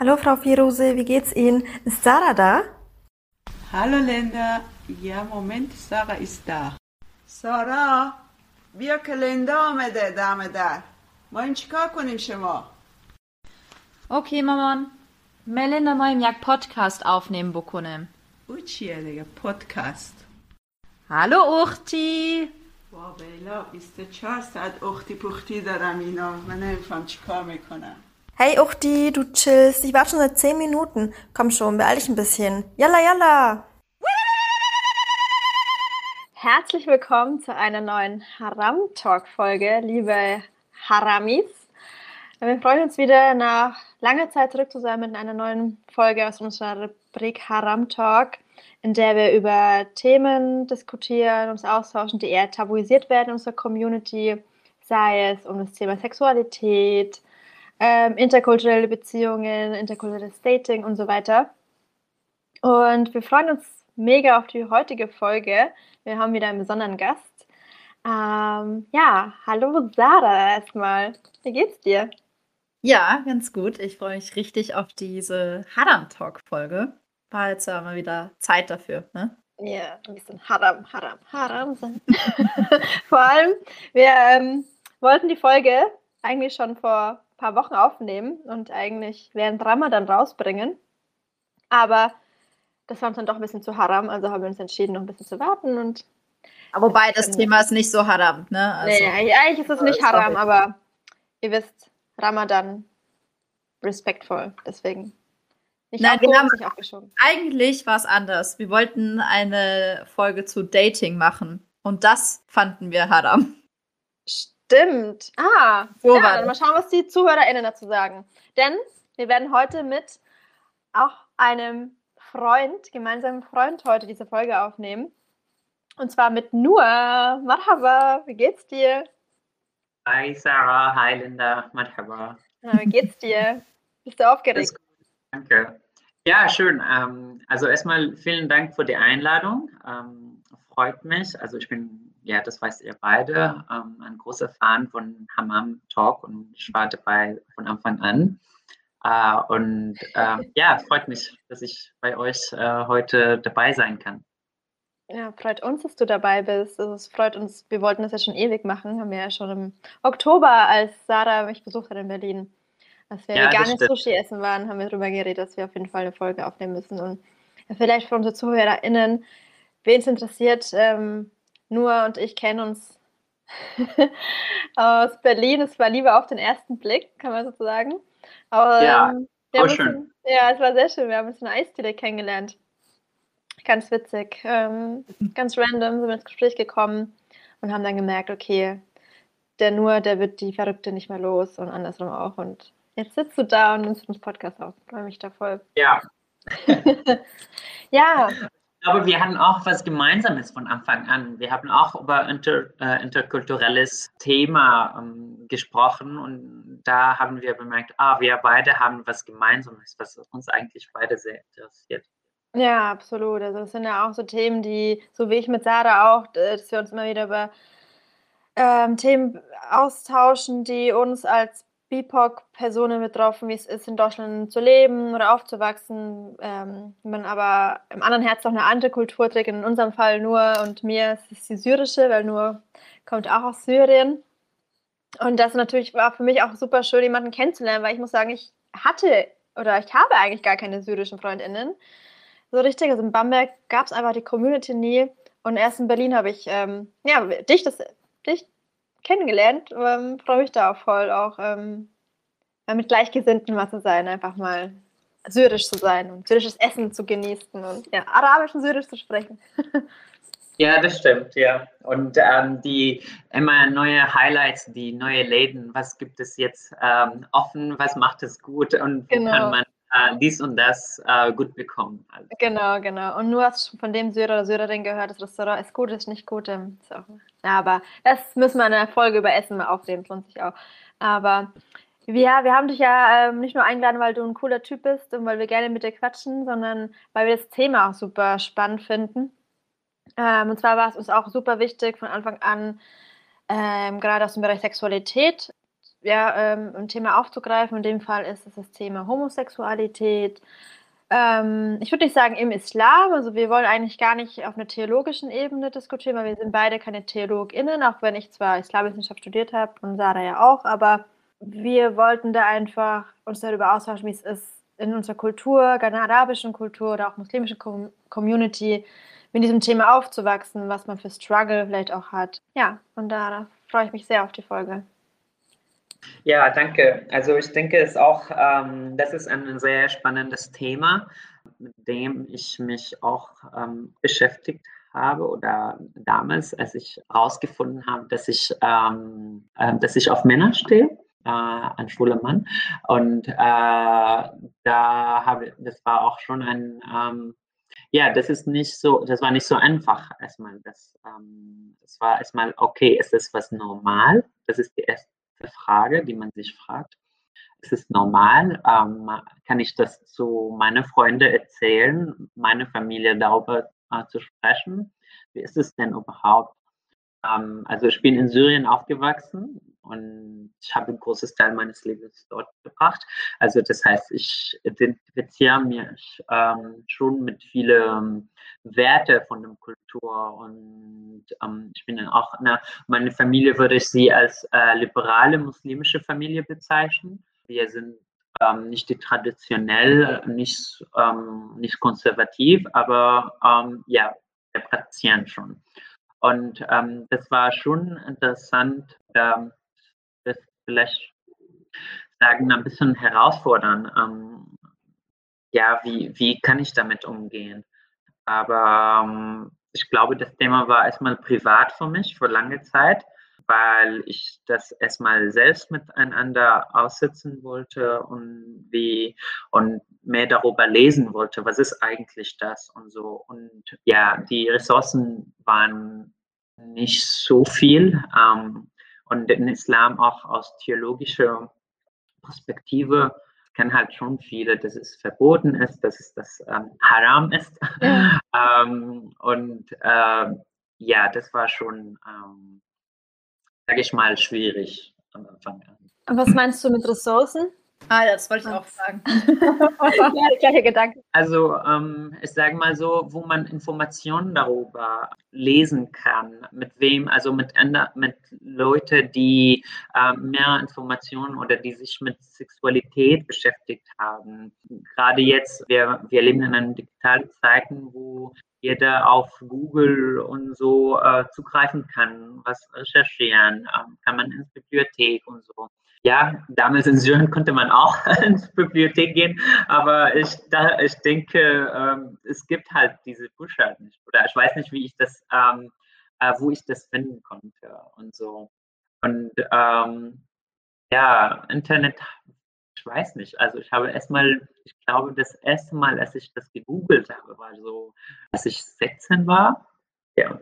Hallo Frau Firose, wie geht's Ihnen? Ist Sarah da? Hallo Linda. Ja, Moment, Sarah ist da. سارا بیا که لندا آمده دم در ما این چیکار کنیم شما Okay, مامان. Melinda moim jak podcast aufnehmen بکنم. او چیه دیگه پادکست Hallo Uchti. با بیلا 24 ساعت اختی پختی دارم اینا من نمیفهم چیکار می‌کنم Hey Uchti, du chillst. Ich warte schon seit 10 Minuten. Komm schon, beeil dich ein bisschen. Yalla, yalla! Herzlich willkommen zu einer neuen Haram Talk Folge, liebe Haramis. Wir freuen uns wieder nach langer Zeit zurück zu sein mit einer neuen Folge aus unserer Rubrik Haram Talk, in der wir über Themen diskutieren, uns austauschen, die eher tabuisiert werden in unserer Community, sei es um das Thema Sexualität, ähm, interkulturelle Beziehungen, interkulturelles Dating und so weiter. Und wir freuen uns mega auf die heutige Folge. Wir haben wieder einen besonderen Gast. Ähm, ja, hallo Sarah erstmal. Wie geht's dir? Ja, ganz gut. Ich freue mich richtig auf diese Haram Talk Folge. War jetzt ja mal wieder Zeit dafür, ne? Ja, ein bisschen Haram, Haram, Haram sein. Vor allem, wir ähm, wollten die Folge eigentlich schon vor paar Wochen aufnehmen und eigentlich während Ramadan rausbringen. Aber das war uns dann doch ein bisschen zu haram, also haben wir uns entschieden, noch ein bisschen zu warten und Wobei das Thema ist nicht so haram, ne? Also, nee, eigentlich- ist es nicht haram, aber ihr wisst, Ramadan respektvoll, deswegen. Nicht Nein, wir haben- aufgeschoben. Eigentlich war es anders. Wir wollten eine Folge zu Dating machen. Und das fanden wir haram. Stimmt. Ah, So ja, war dann mal schauen, was die ZuhörerInnen dazu sagen. Denn wir werden heute mit auch einem Freund, gemeinsamen Freund, heute diese Folge aufnehmen. Und zwar mit Noah. Marhaba, wie geht's dir? Hi Sarah, hi Linda, Marhaba. Na, wie geht's dir? Bist du aufgeregt? Danke. Ja, schön. Ähm, also erstmal vielen Dank für die Einladung. Ähm, freut mich. Also ich bin, ja, das weißt ihr beide, ähm, ein großer Fan von Hammam Talk und ich war dabei von Anfang an. Äh, und ähm, ja, freut mich, dass ich bei euch äh, heute dabei sein kann. Ja, freut uns, dass du dabei bist. Also es freut uns, wir wollten das ja schon ewig machen, haben wir ja schon im Oktober, als Sarah mich besucht hat in Berlin, als wir Ja, veganes. Sushi essen waren, haben wir darüber geredet, dass wir auf jeden Fall eine Folge aufnehmen müssen. Und vielleicht für unsere ZuhörerInnen, wen es interessiert, ähm, Noah und ich kennen uns aus Berlin. Es war Liebe auf den ersten Blick, kann man sozusagen. Aber Ja, ähm, uns in- Ja, es war sehr schön. Wir haben uns in einer Eisdiele kennengelernt. Ganz witzig. Ähm, ganz random sind wir ins Gespräch gekommen und haben dann gemerkt, okay, der nur, der wird die Verrückte nicht mehr los und andersrum auch. Und jetzt sitzt du da und nimmst uns Podcast auf. Freue mich da voll. Ja, Ja, Ich glaube, wir hatten auch was Gemeinsames von Anfang an. Wir haben auch über inter, äh, interkulturelles Thema ähm, gesprochen und da haben wir bemerkt, ah, wir beide haben was Gemeinsames, was uns eigentlich beide sehr interessiert. ja, absolut. Also das sind ja auch so Themen, die, so wie ich mit Sarah auch, dass wir uns immer wieder über ähm, Themen austauschen, die uns als BIPOC-Personen betroffen, wie es ist, in Deutschland zu leben oder aufzuwachsen. Ähm, man aber im anderen Herz noch eine andere Kultur trägt, in unserem Fall nur und mir ist es die syrische, weil nur kommt auch aus Syrien. Und das natürlich war für mich auch super schön, jemanden kennenzulernen, weil ich muss sagen, ich hatte oder ich habe eigentlich gar keine syrischen FreundInnen. So richtig, also in Bamberg gab es einfach die Community nie. Und erst in Berlin habe ich ähm, ja, dich, das, dich kennengelernt. Ähm, Freue mich da auch voll, auch ähm, mit Gleichgesinnten mal zu sein, einfach mal syrisch zu sein und syrisches Essen zu genießen und ja, arabisch und syrisch zu sprechen. Ja, das stimmt, ja. Und ähm, die immer neue Highlights, die neue Läden, was gibt es jetzt ähm, offen, was macht es gut und Genau. kann man äh, dies und das äh, gut bekommen. Also, Genau, genau. Und du hast von dem Syrer oder Syrerin gehört, das Restaurant ist gut, ist nicht gut. Ist auch, aber das müssen wir in einer Folge über Essen mal aufnehmen, lohnt sich auch. Aber ja, wir haben dich ja ähm, nicht nur eingeladen, weil du ein cooler Typ bist und weil wir gerne mit dir quatschen, sondern weil wir das Thema auch super spannend finden. Ähm, und zwar war es uns auch super wichtig von Anfang an, ähm, gerade aus dem Bereich Sexualität ja, ähm, ein Thema aufzugreifen. In dem Fall ist es das Thema Homosexualität. Ähm, ich würde nicht sagen im Islam, also wir wollen eigentlich gar nicht auf einer theologischen Ebene diskutieren, weil wir sind beide keine TheologInnen, auch wenn ich zwar Islamwissenschaft studiert habe und Sarah ja auch, aber wir wollten da einfach uns darüber austauschen, wie es ist in unserer Kultur, gerne arabischen Kultur oder auch muslimischen Com Community, mit diesem Thema aufzuwachsen, was man für Struggle vielleicht auch hat. Ja, und da freue ich mich sehr auf die Folge. Ja, danke. Also ich denke, es auch, ähm, das ist ein sehr spannendes Thema, mit dem ich mich auch ähm, beschäftigt habe oder damals, als ich herausgefunden habe, dass ich, ähm, äh, dass ich auf Männer stehe, äh, ein schwuler Mann. Und äh, da habe, das war auch schon ein, ähm, ja, das ist nicht so, das war nicht so einfach erstmal. Das, ähm, das war erstmal, okay, ist das was normal? Das ist die erste Frage, die man sich fragt. Ist es normal? Ähm, kann ich das zu meinen Freunden erzählen, meine Familie darüber äh, zu sprechen? Wie ist es denn überhaupt? Ähm, also ich bin in Syrien aufgewachsen und ich habe einen großen Teil meines Lebens dort gebracht. Also das heißt, ich identifiziere mich ähm, schon mit vielen Werte von der Kultur und ähm, ich bin auch, na, meine Familie würde ich sie als äh, liberale muslimische Familie bezeichnen. Wir sind ähm, nicht die traditionell, nicht, ähm, nicht konservativ, aber ähm, ja, wir praktizieren schon. Und ähm, das war schon interessant, ähm, das vielleicht sagen, ein bisschen herausfordern. Ähm, ja, wie, wie kann ich damit umgehen? Aber ähm, ich glaube, das Thema war erstmal privat für mich für lange Zeit, weil ich das erstmal selbst miteinander aussetzen wollte und wie und mehr darüber lesen wollte, was ist eigentlich das und so. Und ja, die Ressourcen waren nicht so viel. Ähm, und den Islam auch aus theologischer Perspektive kennen halt schon viele, dass es verboten ist, dass es das ähm, Haram ist. Ja. ähm, und äh, ja, das war schon, ähm, sage ich mal, schwierig am Anfang an. Was meinst du mit Ressourcen? Ah, ja, das wollte ich auch fragen. ja, gleiche Gedanke. Also, ähm, ich sage mal so, wo man Informationen darüber lesen kann, mit wem, also mit, mit Leuten, die äh, mehr Informationen oder die sich mit Sexualität beschäftigt haben. Gerade jetzt, wir, wir leben in einer digitalen Zeiten, wo jeder auf Google und so äh, zugreifen kann, was recherchieren, äh, kann man ins Bibliothek und so ja, damals in Syrien konnte man auch ins Bibliothek gehen, aber ich, da, ich denke, ähm, es gibt halt diese Bücher nicht. Oder ich weiß nicht, wie ich das, ähm, äh, wo ich das finden konnte und so. Und ähm, ja, Internet, ich weiß nicht. Also ich habe erstmal, ich glaube, das erste Mal, als ich das gegoogelt habe, war so, als ich 16 war. Ja.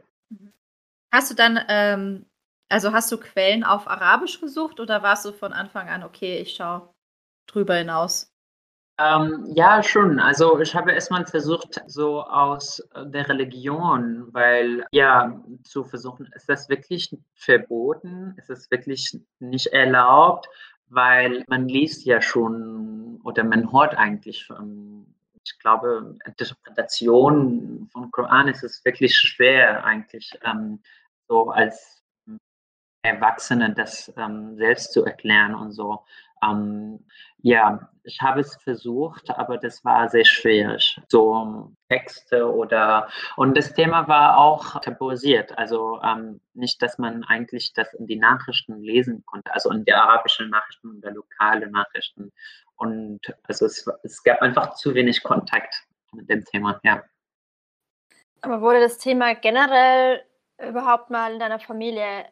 Hast du dann ähm, also hast du Quellen auf Arabisch gesucht oder warst du von Anfang an, okay, ich schaue drüber hinaus? Ähm, ja, schon. Also ich habe erstmal versucht, so aus der Religion, weil ja, zu versuchen, ist das wirklich verboten? Ist es wirklich nicht erlaubt? Weil man liest ja schon oder man hört eigentlich von, ich glaube, Interpretation vom Koran. Ist es wirklich schwer eigentlich ähm, so als Erwachsene das ähm, selbst zu erklären und so. Ähm, ja, ich habe es versucht, aber das war sehr schwierig. So Texte oder und das Thema war auch tabuisiert. Also ähm, nicht, dass man eigentlich das in die Nachrichten lesen konnte, also in die arabischen Nachrichten und der lokalen Nachrichten. Und also es, es gab einfach zu wenig Kontakt mit dem Thema, ja. Aber wurde das Thema generell überhaupt mal in deiner Familie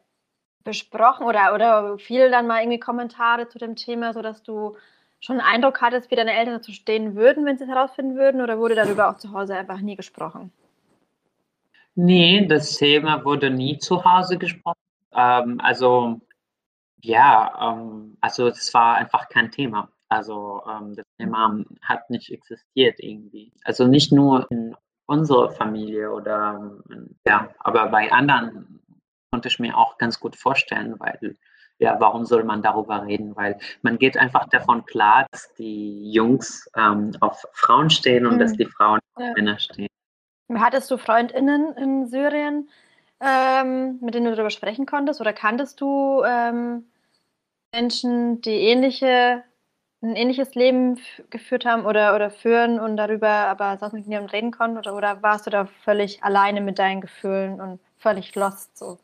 besprochen oder, oder fiel dann mal irgendwie Kommentare zu dem Thema, sodass du schon einen Eindruck hattest, wie deine Eltern dazu stehen würden, wenn sie es herausfinden würden, oder wurde darüber auch zu Hause einfach nie gesprochen? Nee, das Thema wurde nie zu Hause gesprochen. Ähm, also, ja, ähm, also es war einfach kein Thema. Also ähm, das Thema hat nicht existiert irgendwie. Also nicht nur in unserer Familie oder ja, aber bei anderen konnte ich mir auch ganz gut vorstellen, weil ja, warum soll man darüber reden? Weil man geht einfach davon klar, dass die Jungs ähm, auf Frauen stehen und Mhm. dass die Frauen auf Ja. Männer stehen. Hattest du FreundInnen in Syrien, ähm, mit denen du darüber sprechen konntest? Oder kanntest du ähm, Menschen, die ähnliche, ein ähnliches Leben geführt haben oder, oder führen und darüber aber sonst mit niemandem reden konnten? Oder, oder warst du da völlig alleine mit deinen Gefühlen und völlig lost so?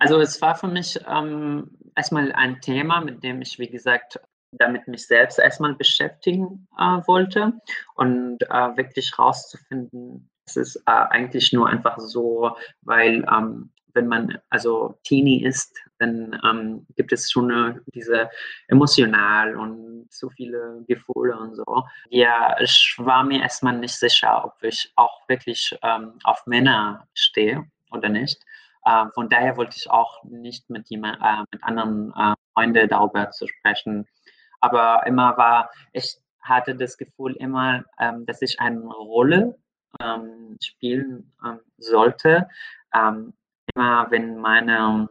Also es war für mich ähm, erstmal ein Thema, mit dem ich, wie gesagt, damit mich selbst erstmal beschäftigen äh, wollte und äh, wirklich rauszufinden, es ist äh, eigentlich nur einfach so, weil ähm, wenn man also Teenie ist, dann ähm, gibt es schon eine, diese emotional und so viele Gefühle und so. Ja, ich war mir erstmal nicht sicher, ob ich auch wirklich ähm, auf Männer stehe oder nicht. Äh, von daher wollte ich auch nicht mit, jemand, äh, mit anderen äh, Freunden darüber zu sprechen. Aber immer war, ich hatte das Gefühl immer, ähm, dass ich eine Rolle ähm, spielen ähm, sollte. Ähm, immer wenn meine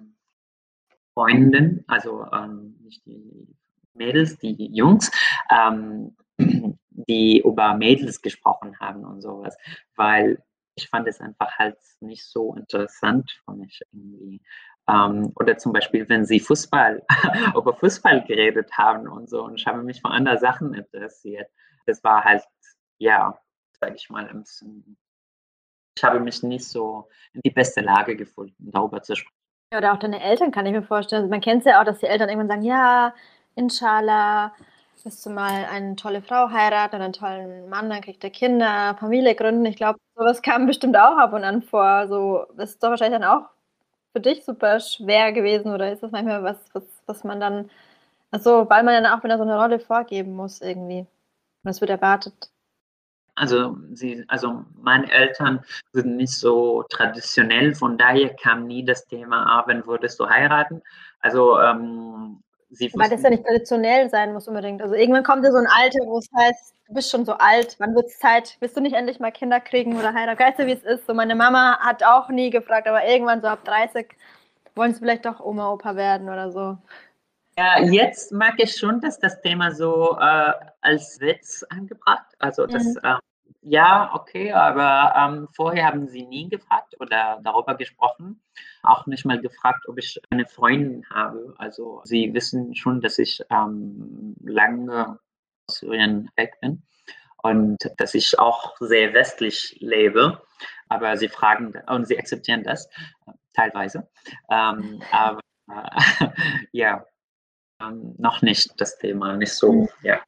Freundin, also ähm, nicht die Mädels, die Jungs, ähm, die über Mädels gesprochen haben und sowas, weil ich fand es einfach halt nicht so interessant für mich irgendwie. Ähm, oder zum Beispiel, wenn sie Fußball, über Fußball geredet haben und so, und ich habe mich für andere Sachen interessiert. Das war halt, ja, sage ich mal, ein bisschen, ich habe mich nicht so in die beste Lage gefunden, darüber zu sprechen. Oder auch deine Eltern, kann ich mir vorstellen. Man kennt es ja auch, dass die Eltern irgendwann sagen, ja, inshallah, wirst du mal eine tolle Frau heiraten oder einen tollen Mann, dann kriegt er Kinder, Familie gründen. Ich glaube, sowas kam bestimmt auch ab und an vor. So, das ist doch wahrscheinlich dann auch für dich super schwer gewesen oder ist das manchmal was, was, was man dann, also weil man dann auch wieder so eine Rolle vorgeben muss irgendwie. Und es wird erwartet. Also, sie, also meine Eltern sind nicht so traditionell, von daher kam nie das Thema, ah, wann würdest du heiraten? Also ähm, sie Weil das ja nicht traditionell sein muss unbedingt. Also irgendwann kommt ja so ein Alter, wo es heißt, du bist schon so alt, wann wird es Zeit? Willst du nicht endlich mal Kinder kriegen oder heiraten? Weißt du, wie es ist? So meine Mama hat auch nie gefragt, aber irgendwann so ab 30 wollen sie vielleicht doch Oma, Opa werden oder so. Ja, jetzt mag ich schon, dass das Thema so äh, als Witz angebracht, also das, Mhm. ähm, ja, okay, aber ähm, vorher haben sie nie gefragt oder darüber gesprochen, auch nicht mal gefragt, ob ich eine Freundin habe. Also sie wissen schon, dass ich ähm, lange aus Syrien weg bin und dass ich auch sehr westlich lebe, aber sie fragen und sie akzeptieren das teilweise, ähm, aber äh, ja, ähm, noch nicht das Thema, nicht so, Mhm. ja.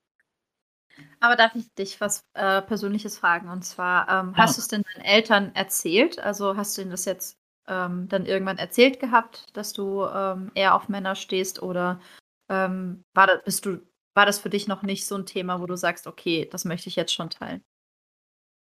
Aber darf ich dich was äh, Persönliches fragen? Und zwar, ähm, Ja. hast du es denn deinen Eltern erzählt? Also hast du ihnen das jetzt ähm, dann irgendwann erzählt gehabt, dass du ähm, eher auf Männer stehst? Oder ähm, war, das, bist du, war das für dich noch nicht so ein Thema, wo du sagst, okay, das möchte ich jetzt schon teilen?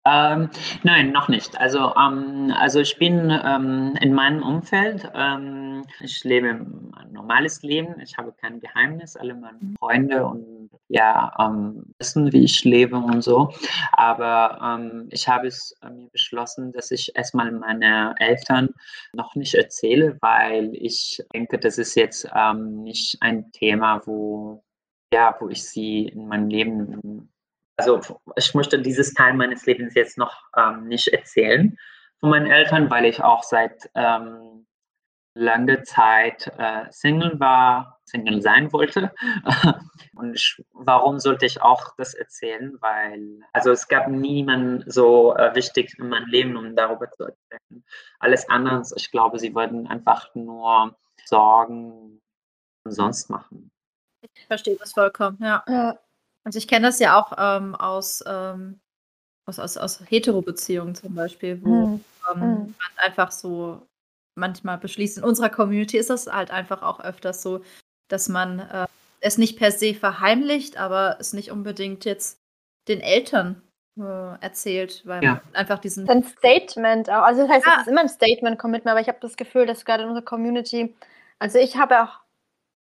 Ähm, nein, noch nicht. Also, ähm, also ich bin ähm, in meinem Umfeld. Ähm, ich lebe ein normales Leben. Ich habe kein Geheimnis. Alle meine Freunde und ja ähm, wissen, wie ich lebe und so. Aber ähm, ich habe es äh, mir beschlossen, dass ich erstmal meine Eltern noch nicht erzähle, weil ich denke, das ist jetzt nicht ein Thema, wo ja, wo ich sie in meinem Leben also ich möchte dieses Teil meines Lebens jetzt noch ähm, nicht erzählen von meinen Eltern, weil ich auch seit ähm, langer Zeit äh, Single war, Single sein wollte. Und ich, warum sollte ich auch das erzählen? Weil, also es gab niemanden so äh, wichtig in meinem Leben, um darüber zu erzählen. Alles andere, ich glaube, sie würden einfach nur Sorgen umsonst machen. Ich verstehe das vollkommen, ja. Ja. Also ich kenne das ja auch ähm, aus, ähm, aus, aus, aus Hetero-Beziehungen zum Beispiel, wo Mhm. ähm, Mhm. man einfach so manchmal beschließt. In unserer Community ist das halt einfach auch öfters so, dass man äh, es nicht per se verheimlicht, aber es nicht unbedingt jetzt den Eltern äh, erzählt, weil Ja. man einfach diesen ein Statement auch. Also das heißt, Ja. es ist immer ein Statement, Commitment, aber ich habe das Gefühl, dass gerade in unserer Community, also ich habe auch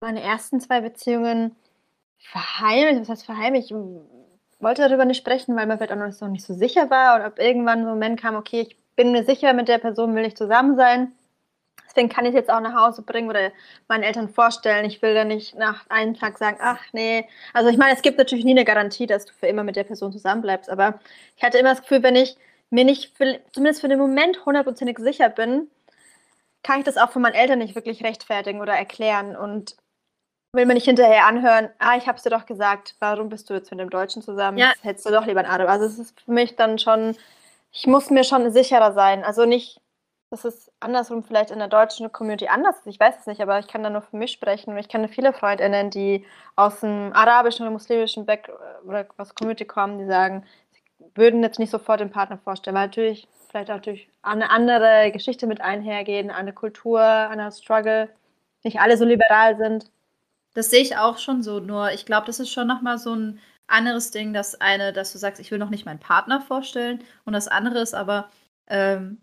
meine ersten zwei Beziehungen verheimlicht, was heißt verheimlicht? Ich wollte darüber nicht sprechen, weil man vielleicht auch noch nicht so, nicht so sicher war oder ob irgendwann ein Moment kam, okay, ich bin mir sicher, mit der Person will ich zusammen sein. Deswegen kann ich jetzt auch nach Hause bringen oder meinen Eltern vorstellen. Ich will da nicht nach einem Tag sagen, ach nee. Also ich meine, es gibt natürlich nie eine Garantie, dass du für immer mit der Person zusammenbleibst. Aber ich hatte immer das Gefühl, wenn ich mir nicht für, zumindest für den Moment hundertprozentig sicher bin, kann ich das auch von meinen Eltern nicht wirklich rechtfertigen oder erklären und will mir nicht hinterher anhören, ah, ich hab's dir doch gesagt, warum bist du jetzt mit dem Deutschen zusammen? Ja. Das hättest du doch lieber ein Araber. Also es ist für mich dann schon, ich muss mir schon sicherer sein. Also nicht, das ist andersrum vielleicht in der deutschen Community anders ist, ich weiß es nicht, aber ich kann da nur für mich sprechen. Ich kenne viele Freundinnen, die aus dem arabischen oder muslimischen Back oder aus Community kommen, die sagen, sie würden jetzt nicht sofort den Partner vorstellen, weil natürlich vielleicht auch durch eine andere Geschichte mit einhergehen, eine Kultur, eine Struggle, nicht alle so liberal sind. Das sehe ich auch schon so, nur ich glaube, das ist schon nochmal so ein anderes Ding, dass eine, dass du sagst, ich will noch nicht meinen Partner vorstellen und das andere ist aber, ähm,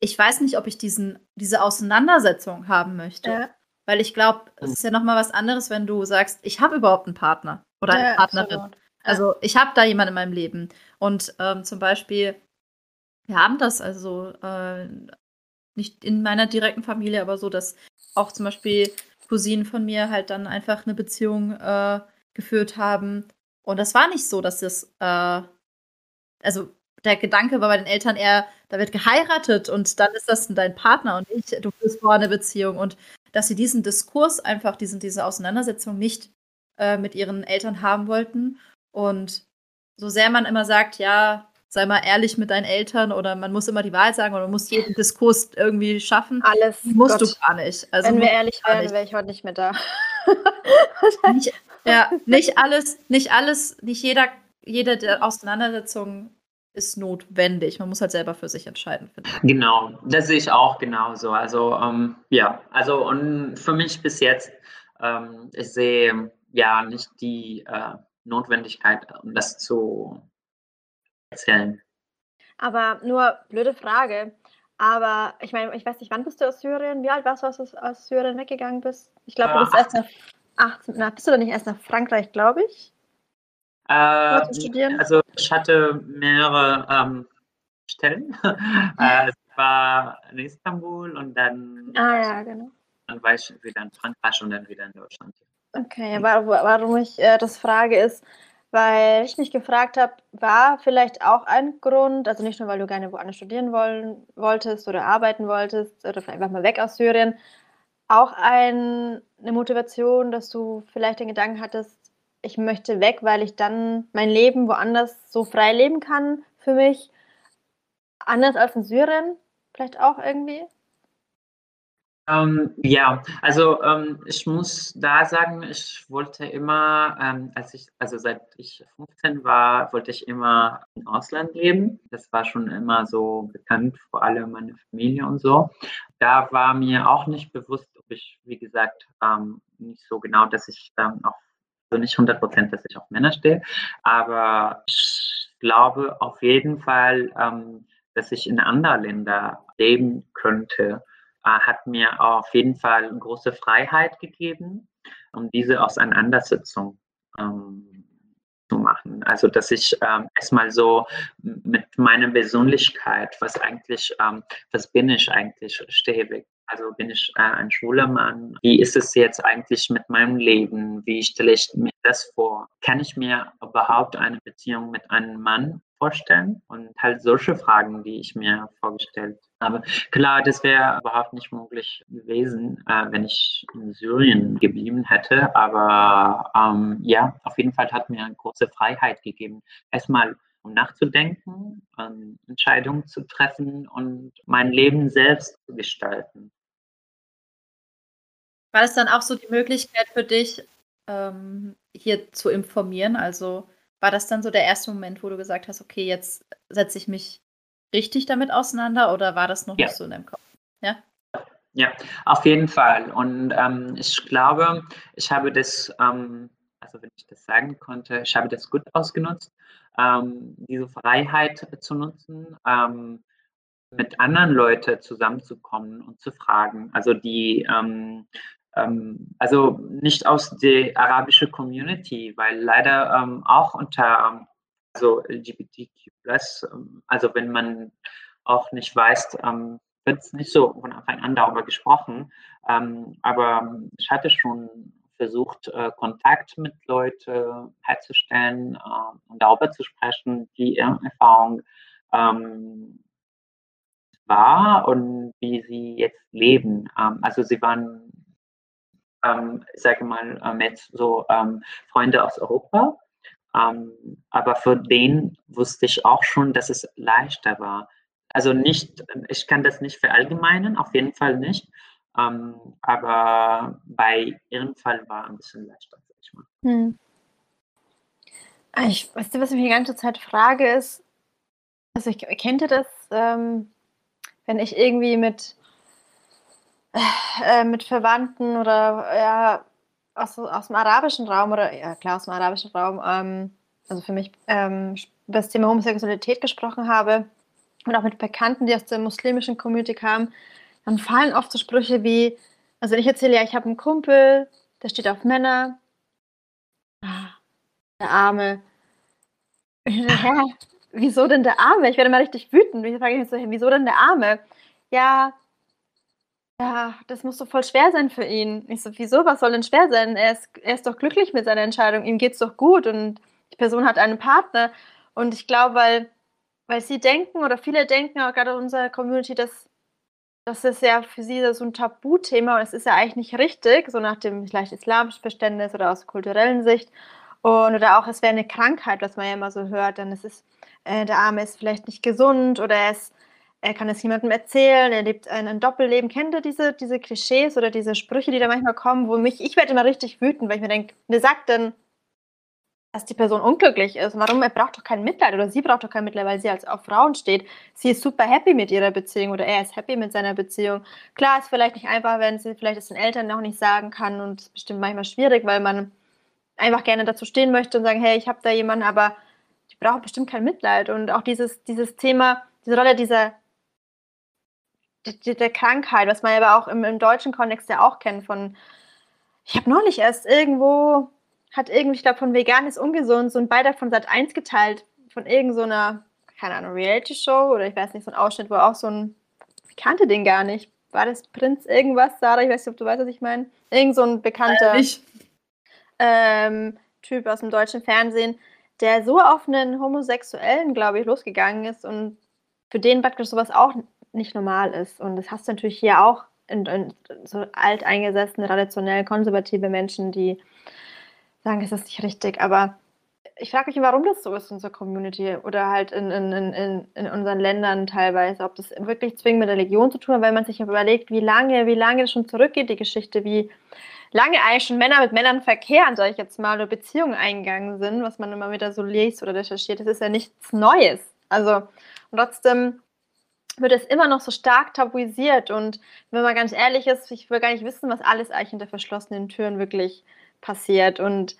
ich weiß nicht, ob ich diesen, diese Auseinandersetzung haben möchte. Ja. Weil ich glaube, es ist ja nochmal was anderes, wenn du sagst, ich habe überhaupt einen Partner oder eine ja, Partnerin. Absolut. Also ich habe da jemanden in meinem Leben. Und ähm, zum Beispiel, wir haben das also äh, nicht in meiner direkten Familie, aber so, dass auch zum Beispiel Cousinen von mir halt dann einfach eine Beziehung äh, geführt haben. Und das war nicht so, dass das, äh, also der Gedanke war bei den Eltern eher, da wird geheiratet und dann ist das dein Partner und nicht, du führst vor eine Beziehung. Und dass sie diesen Diskurs einfach, diesen, diese Auseinandersetzung nicht äh, mit ihren Eltern haben wollten. Und so sehr man immer sagt, ja, sei mal ehrlich mit deinen Eltern oder man muss immer die Wahrheit sagen oder man muss jeden Diskurs irgendwie schaffen. Alles. Musst Gott. du gar nicht. Also Wenn wir ehrlich wären, wäre ich heute nicht mehr da. nicht, ja, nicht alles, nicht alles, nicht jeder, jede Auseinandersetzung ist notwendig. Man muss halt selber für sich entscheiden. Genau, das sehe ich auch genauso. Also ähm, ja, also und für mich bis jetzt, ähm, ich sehe ja nicht die äh, Notwendigkeit, um das zu erzählen. Aber nur blöde Frage. Aber ich meine, ich weiß nicht, wann bist du aus Syrien? Wie alt warst du, als du aus Syrien weggegangen bist? Ich glaube, du bist erst nach 18, na, bist du doch nicht erst nach Frankreich, glaube ich? Äh, also ich hatte mehrere ähm, Stellen. äh, es war in Istanbul und dann, ah, ja, genau. dann war ich wieder in Frankreich und dann wieder in Deutschland. Okay, aber warum ich äh, das frage ist, weil ich mich gefragt habe, war vielleicht auch ein Grund, also nicht nur, weil du gerne woanders studieren wollen, wolltest oder arbeiten wolltest oder vielleicht einfach mal weg aus Syrien, auch ein, eine Motivation, dass du vielleicht den Gedanken hattest, ich möchte weg, weil ich dann mein Leben woanders so frei leben kann für mich, anders als in Syrien, vielleicht auch irgendwie? Ähm, ja, also ähm, ich muss da sagen, ich wollte immer, ähm, als ich, also seit ich 15 war, wollte ich immer im Ausland leben. Das war schon immer so bekannt, vor allem meine Familie und so. Da war mir auch nicht bewusst, ob ich, wie gesagt, ähm, nicht so genau, dass ich dann auch, also nicht 100 Prozent, dass ich auf Männer stehe, aber ich glaube auf jeden Fall, ähm, dass ich in anderen Ländern leben könnte hat mir auf jeden Fall große Freiheit gegeben, um diese Auseinandersetzung ähm, zu machen. Also, dass ich ähm, erstmal so mit meiner Persönlichkeit, was eigentlich, ähm, was bin ich eigentlich, stehe also bin ich äh, ein schwuler Mann? Wie ist es jetzt eigentlich mit meinem Leben? Wie stelle ich mir das vor? Kann ich mir überhaupt eine Beziehung mit einem Mann vorstellen? Und halt solche Fragen, die ich mir vorgestellt habe. Klar, das wäre überhaupt nicht möglich gewesen, äh, wenn ich in Syrien geblieben hätte. Aber ähm, ja, auf jeden Fall hat mir eine große Freiheit gegeben. Erstmal um nachzudenken, ähm, Entscheidungen zu treffen und mein Leben selbst zu gestalten. War das dann auch so die Möglichkeit für dich, ähm, hier zu informieren? Also war das dann so der erste Moment, wo du gesagt hast, okay, jetzt setze ich mich richtig damit auseinander oder war das noch ja. nicht so in deinem Kopf? Ja? Ja, auf jeden Fall. Und ähm, ich glaube, ich habe das, ähm, also wenn ich das sagen konnte, ich habe das gut ausgenutzt, ähm, diese Freiheit zu nutzen, ähm, mit anderen Leuten zusammenzukommen und zu fragen. Also die ähm, ähm, also nicht aus der arabischen Community, weil leider auch unter also LGBTQ+, ähm, also wenn man auch nicht weiß, ähm, jetzt nicht so von Anfang an darüber gesprochen, ähm, aber ich hatte schon versucht, äh, Kontakt mit Leuten herzustellen äh, und darüber zu sprechen, wie ihre Erfahrung ähm, war und wie sie jetzt leben. Ähm, also sie waren, ähm, ich sage mal, äh, mit so ähm, Freunde aus Europa, ähm, aber für den wusste ich auch schon, dass es leichter war. Also nicht, ich kann das nicht verallgemeinern, auf jeden Fall nicht. Ähm, aber bei ihrem Fall war ein bisschen leichter, sag ich mal. Hm. Ah, ich, weißt du, was ich die ganze Zeit frage, ist, also ich kennt ihr das, ähm, wenn ich irgendwie mit, äh, mit Verwandten oder ja, aus, aus dem arabischen Raum oder ja klar aus dem arabischen Raum, ähm, also für mich ähm, über das Thema Homosexualität gesprochen habe und auch mit Bekannten, die aus der muslimischen Community kamen, dann fallen oft so Sprüche wie, also ich erzähle ja, ich habe einen Kumpel, der steht auf Männer. Ah, der Arme. Hä? Wieso denn der Arme? Ich werde mal richtig wütend. Ich frage mich so, wieso denn der Arme? Ja, ja, das muss doch voll schwer sein für ihn. Ich so, wieso? Was soll denn schwer sein? Er ist, er ist doch glücklich mit seiner Entscheidung. Ihm geht es doch gut und die Person hat einen Partner. Und ich glaube, weil, weil sie denken oder viele denken, auch gerade in unserer Community, dass das ist ja für sie so ein Tabuthema und es ist ja eigentlich nicht richtig, so nach dem vielleicht islamischen Verständnis oder aus kulturellen Sicht. Und oder auch, es wäre eine Krankheit, was man ja immer so hört, dann ist äh, der Arme ist vielleicht nicht gesund oder er, ist, er kann es niemandem erzählen, er lebt ein, ein Doppelleben. Kennt ihr diese, diese Klischees oder diese Sprüche, die da manchmal kommen, wo mich, ich werde immer richtig wütend, weil ich mir denke, wer sagt denn, dass die Person unglücklich ist. Warum? Er braucht doch kein Mitleid oder sie braucht doch kein Mitleid, weil sie als auf Frauen steht. Sie ist super happy mit ihrer Beziehung oder er ist happy mit seiner Beziehung. Klar, ist vielleicht nicht einfach, wenn sie vielleicht es den Eltern noch nicht sagen kann und es ist bestimmt manchmal schwierig, weil man einfach gerne dazu stehen möchte und sagen, hey, ich habe da jemanden, aber die braucht bestimmt kein Mitleid. Und auch dieses, dieses Thema, diese Rolle dieser der Krankheit, was man aber auch im, im deutschen Kontext ja auch kennt, von ich habe neulich erst irgendwo hat irgendwie, ich glaube, von vegan ist ungesund, so ein Beitrag von Sat 1 geteilt, von irgendeiner, so keine Ahnung, Reality-Show oder ich weiß nicht, so ein Ausschnitt, wo auch so ein, ich kannte den gar nicht. War das Prinz irgendwas, Sarah? Ich weiß nicht, ob du weißt, was ich meine. Irgend so ein bekannter ähm, Typ aus dem deutschen Fernsehen, der so auf einen Homosexuellen, glaube ich, losgegangen ist und für den praktisch sowas auch nicht normal ist. Und das hast du natürlich hier auch in, in so alteingesessene, traditionell konservative Menschen, die sagen, es ist nicht richtig, aber ich frage mich, warum das so ist in unserer Community oder halt in, in, in, in unseren Ländern teilweise, ob das wirklich zwingend mit Religion zu tun hat, weil man sich überlegt, wie lange, wie lange das schon zurückgeht, die Geschichte, wie lange eigentlich schon Männer mit Männern verkehren, sage ich jetzt mal, oder Beziehungen eingegangen sind, was man immer wieder so liest oder recherchiert, das ist ja nichts Neues. Also trotzdem wird es immer noch so stark tabuisiert und wenn man ganz ehrlich ist, ich will gar nicht wissen, was alles eigentlich hinter verschlossenen Türen wirklich passiert und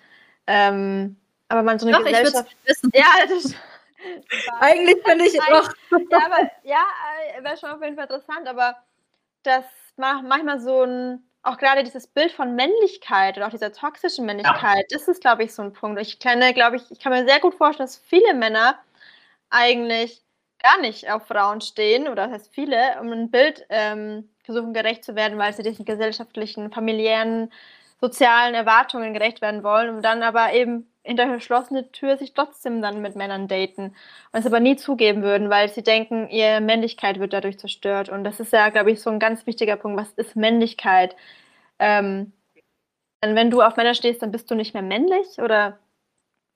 ähm, aber man so eine Doch, Gesellschaft. Ja, das, Eigentlich finde ich auch. Ja, aber, ja äh, wäre schon auf jeden Fall interessant, aber das macht manchmal so ein, auch gerade dieses Bild von Männlichkeit oder auch dieser toxischen Männlichkeit, ja. das ist, glaube ich, so ein Punkt. Ich kenne, glaube ich, ich kann mir sehr gut vorstellen, dass viele Männer eigentlich gar nicht auf Frauen stehen, oder das heißt viele, um ein Bild ähm, versuchen gerecht zu werden, weil sie diesen gesellschaftlichen, familiären sozialen Erwartungen gerecht werden wollen und dann aber eben hinter verschlossene Tür sich trotzdem dann mit Männern daten und es aber nie zugeben würden, weil sie denken, ihre Männlichkeit wird dadurch zerstört. Und das ist ja, glaube ich, so ein ganz wichtiger Punkt. Was ist Männlichkeit? Ähm, denn wenn du auf Männer stehst, dann bist du nicht mehr männlich oder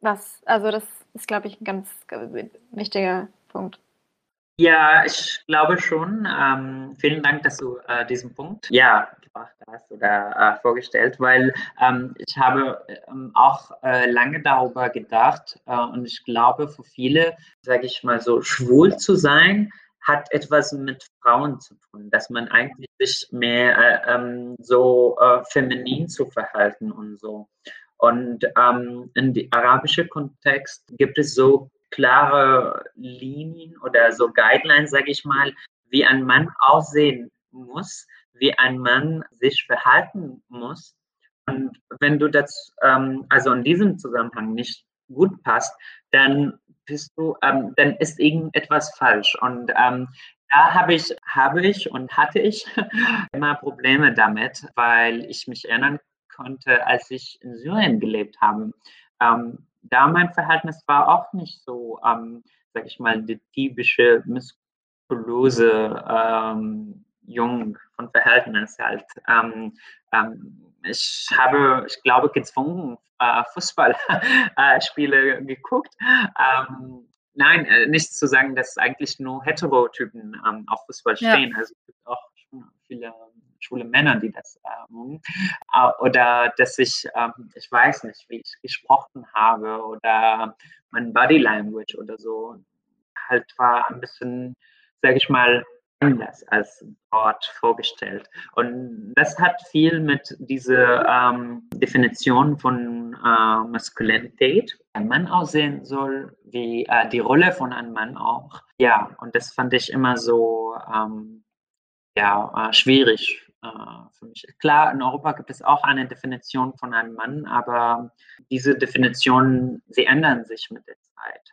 was? Also das ist, glaube ich, ein ganz wichtiger Punkt. Ja, ich glaube schon. Ähm, vielen Dank, dass du äh, diesen Punkt ja, gebracht hast oder äh, vorgestellt, weil ähm, ich habe ähm, auch äh, lange darüber gedacht äh, und ich glaube, für viele, sage ich mal so, schwul zu sein, hat etwas mit Frauen zu tun, dass man eigentlich sich mehr äh, ähm, so äh, feminin zu verhalten und so. Und ähm, in dem arabischen Kontext gibt es so klare Linien oder so Guidelines, sage ich mal, wie ein Mann aussehen muss, wie ein Mann sich verhalten muss. Und wenn du das ähm, also in diesem Zusammenhang nicht gut passt, dann bist du, ähm, dann ist irgendetwas falsch. Und ähm, da habe ich, habe ich und hatte ich immer Probleme damit, weil ich mich erinnern konnte, als ich in Syrien gelebt habe. Ähm, da mein Verhältnis war auch nicht so, ähm, sag ich mal, die typische muskulöse ähm, Jung von Verhältnis halt. Ähm, ähm, ich habe, ich glaube, gezwungen äh, Fußballspiele äh, geguckt. Ähm, nein, äh, nicht zu sagen, dass eigentlich nur Heterotypen ähm, auf Fußball stehen. Ja. Also es gibt auch viele schwule Männer, die das ähm, oder dass ich, ähm, ich weiß nicht, wie ich gesprochen habe oder mein Body Language oder so halt war ein bisschen, sage ich mal, anders als dort vorgestellt. Und das hat viel mit dieser ähm, Definition von äh, Maskulinität, ein Mann aussehen soll, wie äh, die Rolle von einem Mann auch. Ja, und das fand ich immer so ähm, ja, äh, schwierig äh, für mich. Klar, in Europa gibt es auch eine Definition von einem Mann, aber diese Definitionen, sie ändern sich mit der Zeit.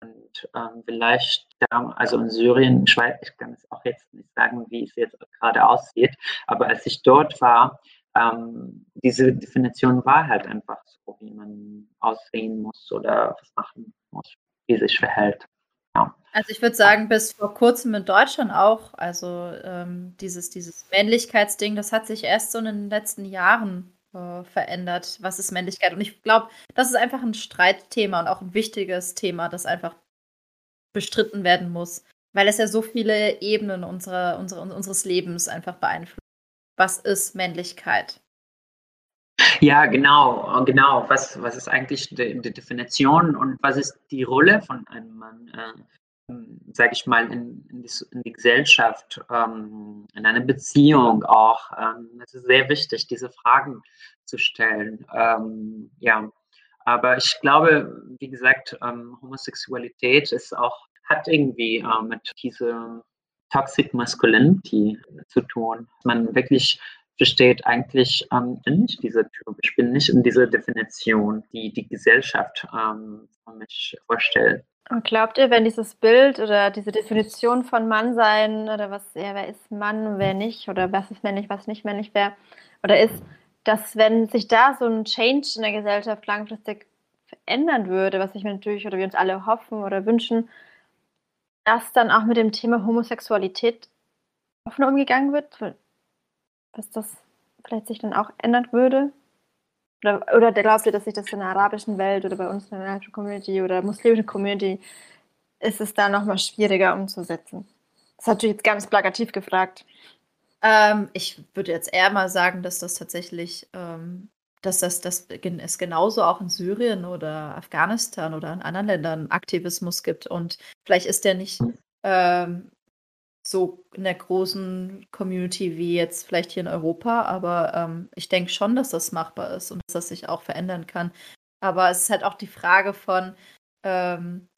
Und ähm, vielleicht, da, also in Syrien, ich, weiß, ich kann es auch jetzt nicht sagen, wie es jetzt gerade aussieht, aber als ich dort war, ähm, diese Definition war halt einfach so, wie man aussehen muss oder was machen muss, wie sich verhält. Ja. Also ich würde sagen, bis vor kurzem in Deutschland auch, also ähm, dieses, dieses Männlichkeitsding, das hat sich erst so in den letzten Jahren äh, verändert. Was ist Männlichkeit? Und ich glaube, das ist einfach ein Streitthema und auch ein wichtiges Thema, das einfach bestritten werden muss, weil es ja so viele Ebenen unserer, unserer, unseres Lebens einfach beeinflusst. Was ist Männlichkeit? Ja, genau, genau. Was, was ist eigentlich die, die Definition und was ist die Rolle von einem Mann? Äh, sage ich mal, in, in, die, in die, Gesellschaft, ähm, in eine Beziehung auch. Ähm, es ist sehr wichtig, diese Fragen zu stellen. Ähm, ja, aber ich glaube, wie gesagt, ähm, Homosexualität ist auch, hat irgendwie äh, mit dieser Toxic Masculinity zu tun. Man wirklich versteht eigentlich ähm, nicht diese Typ. Ich bin nicht in dieser Definition, die die Gesellschaft ähm, mich vorstellt. Und glaubt ihr, wenn dieses Bild oder diese Definition von Mannsein oder was, ja, wer ist Mann, wer nicht, oder was ist männlich, was nicht männlich wäre, oder ist, dass wenn sich da so ein Change in der Gesellschaft langfristig verändern würde, was ich mir natürlich oder wir uns alle hoffen oder wünschen, dass dann auch mit dem Thema Homosexualität offen umgegangen wird, dass das vielleicht sich dann auch ändern würde? Oder, oder glaubt ihr, dass sich das in der arabischen Welt oder bei uns in der arabischen Community oder muslimischen Community ist es da nochmal schwieriger umzusetzen? Das ist natürlich jetzt ganz plakativ gefragt. Ähm, ich würde jetzt eher mal sagen, dass das tatsächlich, ähm, dass das, das es genauso auch in Syrien oder Afghanistan oder in anderen Ländern Aktivismus gibt. Und vielleicht ist der nicht ähm, so in der großen Community wie jetzt vielleicht hier in Europa, aber ähm, ich denke schon, dass das machbar ist und dass das sich auch verändern kann. Aber es ist halt auch die Frage von, ähm,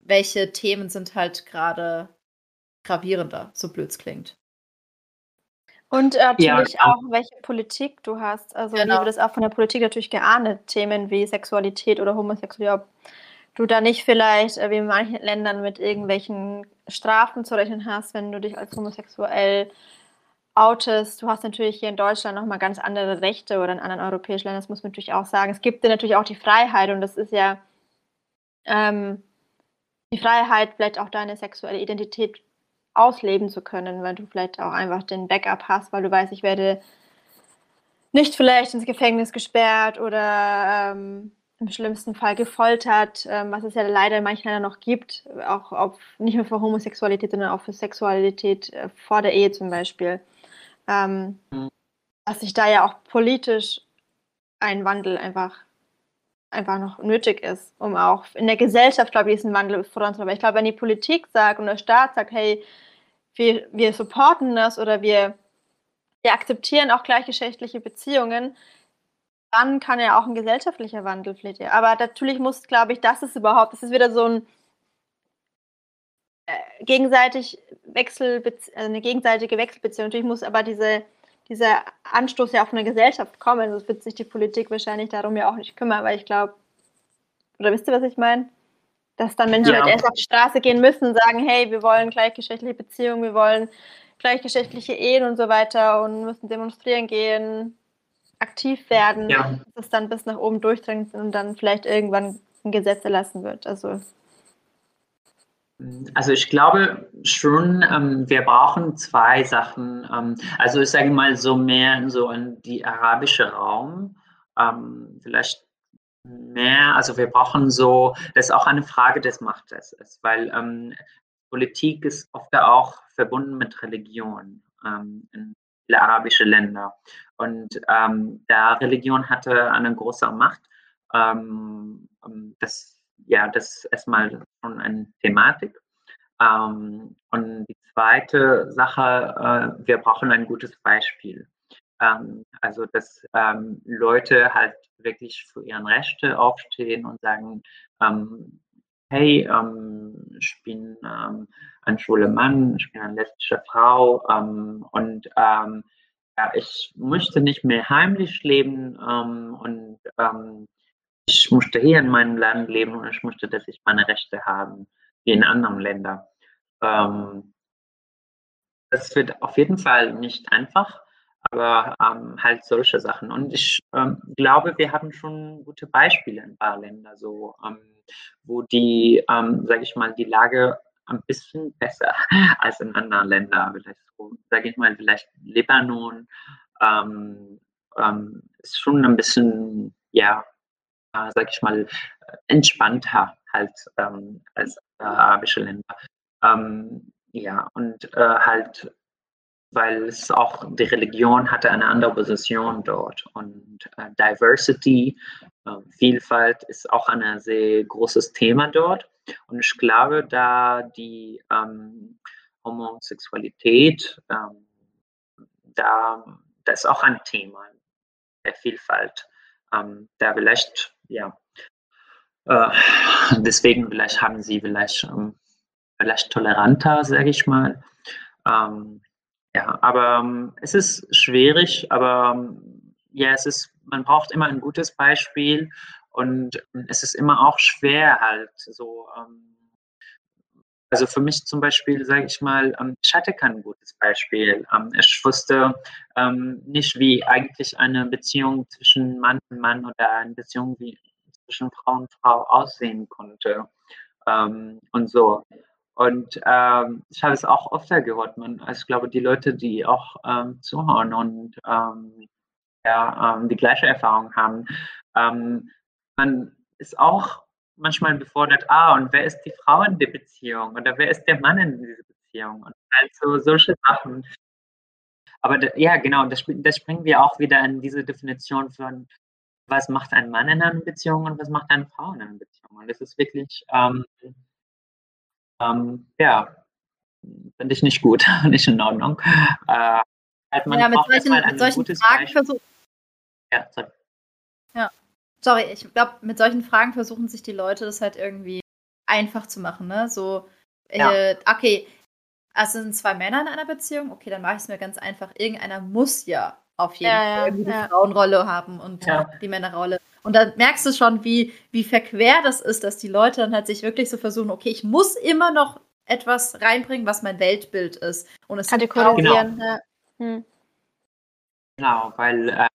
welche Themen sind halt gerade gravierender, so blöd es klingt. Und äh, natürlich ja, auch, welche Politik du hast. Also genau. wie wird das auch von der Politik natürlich geahndet, Themen wie Sexualität oder Homosexualität, du da nicht vielleicht, äh, wie in manchen Ländern, mit irgendwelchen Strafen zu rechnen hast, wenn du dich als homosexuell outest. Du hast natürlich hier in Deutschland nochmal ganz andere Rechte oder in anderen europäischen Ländern, das muss man natürlich auch sagen. Es gibt dir natürlich auch die Freiheit und das ist ja ähm, die Freiheit, vielleicht auch deine sexuelle Identität ausleben zu können, weil du vielleicht auch einfach den Backup hast, weil du weißt, ich werde nicht vielleicht ins Gefängnis gesperrt oder ähm, im schlimmsten Fall gefoltert, ähm, was es ja leider in manchen Ländern noch gibt, auch auf, nicht nur für Homosexualität, sondern auch für Sexualität äh, vor der Ehe zum Beispiel. Ähm, mhm. Dass sich da ja auch politisch ein Wandel einfach, einfach noch nötig ist, um auch in der Gesellschaft, glaube ich, diesen Wandel voranzubringen. Ich glaube, wenn die Politik sagt und der Staat sagt, hey, wir, wir supporten das oder wir, wir akzeptieren auch gleichgeschlechtliche Beziehungen, dann kann ja auch ein gesellschaftlicher Wandel vielleicht. Aber natürlich muss, glaube ich, das ist überhaupt, das ist wieder so ein äh, gegenseitig Wechsel, äh, eine gegenseitige Wechselbeziehung. Natürlich muss aber diese, dieser Anstoß ja auch von der Gesellschaft kommen. Sonst wird sich die Politik wahrscheinlich darum ja auch nicht kümmern, weil ich glaube, oder wisst ihr, was ich meine? Dass dann Menschen Ja. halt erst auf die Straße gehen müssen und sagen, hey, wir wollen gleichgeschlechtliche Beziehungen, wir wollen gleichgeschlechtliche Ehen und so weiter und müssen demonstrieren gehen, aktiv werden, Ja. dass es dann bis nach oben durchdringt und dann vielleicht irgendwann ein Gesetz erlassen wird. Also Also ich glaube schon, ähm, wir brauchen zwei Sachen. Ähm, also ich sage mal so mehr so an die arabische Raum. Ähm, vielleicht mehr, also wir brauchen so, das ist auch eine Frage des Machtes, ist, weil ähm, Politik ist oft auch verbunden mit Religion ähm, in arabische Länder. Und ähm, da Religion hatte eine große Macht, ähm, ähm, das, ja, das ist erstmal schon eine Thematik. Ähm, und die zweite Sache, äh, wir brauchen ein gutes Beispiel. Ähm, also, dass ähm, Leute halt wirklich für ihre Rechte aufstehen und sagen, hey, ähm, ich bin ähm, ein schwuler Mann, ich bin eine lesbische Frau ähm, und ähm, ja, ich möchte nicht mehr heimlich leben ähm, und ähm, ich möchte hier in meinem Land leben und ich möchte, dass ich meine Rechte habe, wie in anderen Ländern. Ähm, das wird auf jeden Fall nicht einfach, aber ähm, halt solche Sachen. Und ich ähm, glaube, wir haben schon gute Beispiele in ein paar Ländern, so, ähm, wo die, ähm, sage ich mal, die Lage ein bisschen besser als in anderen Ländern. Vielleicht sage ich mal, vielleicht Libanon ähm, ähm, ist schon ein bisschen, ja, äh, sage ich mal, entspannter halt als äh, arabische Länder. Ja, und äh, halt, weil es auch, die Religion hatte eine andere Position dort und äh, Diversity, äh, Vielfalt ist auch ein sehr großes Thema dort. Und ich glaube, da die ähm, Homosexualität, ähm, da, das ist auch ein Thema der Vielfalt. Ähm, da vielleicht, ja, äh, deswegen vielleicht haben sie vielleicht, ähm, vielleicht toleranter, sage ich mal. Ähm, ja, aber ähm, es ist schwierig, aber ähm, ja, es ist, man braucht immer ein gutes Beispiel und ähm, es ist immer auch schwer halt so. Ähm, also für mich zum Beispiel, sage ich mal, ähm, ich hatte kein gutes Beispiel. Ähm, ich wusste nicht, wie eigentlich eine Beziehung zwischen Mann und Mann oder eine Beziehung wie zwischen Frau und Frau aussehen konnte und so. Und ähm, ich habe es auch öfter gehört. Man, also ich glaube, die Leute, die auch ähm, zuhören und ähm, ja, ähm, die gleiche Erfahrung haben, ähm, man ist auch manchmal befordert, ah, und wer ist die Frau in der Beziehung oder wer ist der Mann in dieser Beziehung? Und also solche Sachen. Aber ja, genau, das, das springen wir auch wieder in diese Definition von, was macht ein Mann in einer Beziehung und was macht eine Frau in einer Beziehung. Und das ist wirklich, ähm, ja, finde ich nicht gut, nicht in Ordnung. Äh, halt man ja, mit solchen, ein mit solchen Fragen versuchen. Ja, sorry. Sorry, ich glaube, mit solchen Fragen versuchen sich die Leute das halt irgendwie einfach zu machen, ne? So, Ja. äh, okay, also sind zwei Männer in einer Beziehung, okay, dann mache ich es mir ganz einfach. Irgendeiner muss ja auf jeden Ja, Fall ja, irgendwie die ja. Frauenrolle haben und Ja. die Männerrolle. Und dann merkst du schon, wie, wie verquer das ist, dass die Leute dann halt sich wirklich so versuchen, okay, ich muss immer noch etwas reinbringen, was mein Weltbild ist. Und es kategorisieren. Ja. Hm. Genau, weil äh,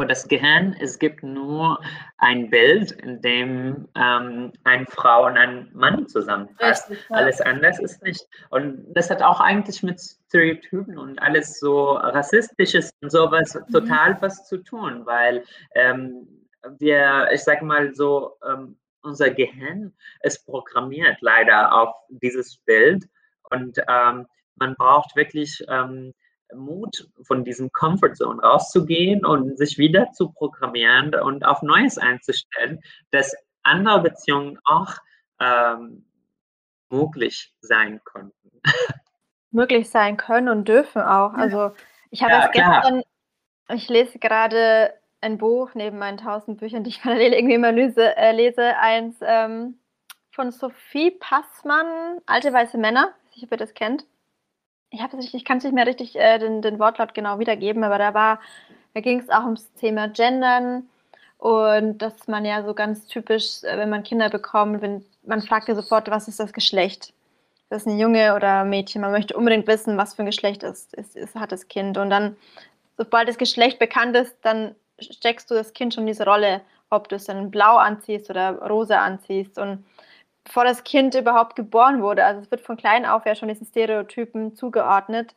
für das Gehirn, es gibt nur ein Bild, in dem ähm, eine Frau und ein Mann zusammenpasst. Richtig, ja. Alles anders ist nicht. Und das hat auch eigentlich mit Stereotypen und alles so Rassistisches und sowas Mhm. total was zu tun, weil ähm, wir, ich sag mal so, ähm, unser Gehirn ist programmiert leider auf dieses Bild und ähm, man braucht wirklich ähm, Mut, von diesem Comfort Zone rauszugehen und sich wieder zu programmieren und auf Neues einzustellen, dass andere Beziehungen auch ähm, möglich sein konnten. möglich sein können und dürfen auch. Also ich habe Ja, erst gestern, ich lese gerade ein Buch neben meinen tausend Büchern, die ich parallel irgendwie immer lese, äh, lese eins ähm, von Sophie Passmann, Alte weiße Männer. Ich weiß ob ihr das kennt. Ich, habe ich kann es nicht mehr richtig äh, den, den Wortlaut genau wiedergeben, aber da war, da ging es auch ums Thema Gendern Und dass man ja so ganz typisch, äh, wenn man Kinder bekommt, wenn, man fragt ja sofort, was ist das Geschlecht? Ist das ein Junge oder ein Mädchen? Man möchte unbedingt wissen, was für ein Geschlecht es ist, ist, hat das Kind. Und dann, sobald das Geschlecht bekannt ist, dann steckst du das Kind schon in diese Rolle, ob du es dann blau anziehst oder rosa anziehst. Und bevor das Kind überhaupt geboren wurde, also es wird von klein auf ja schon diesen Stereotypen zugeordnet,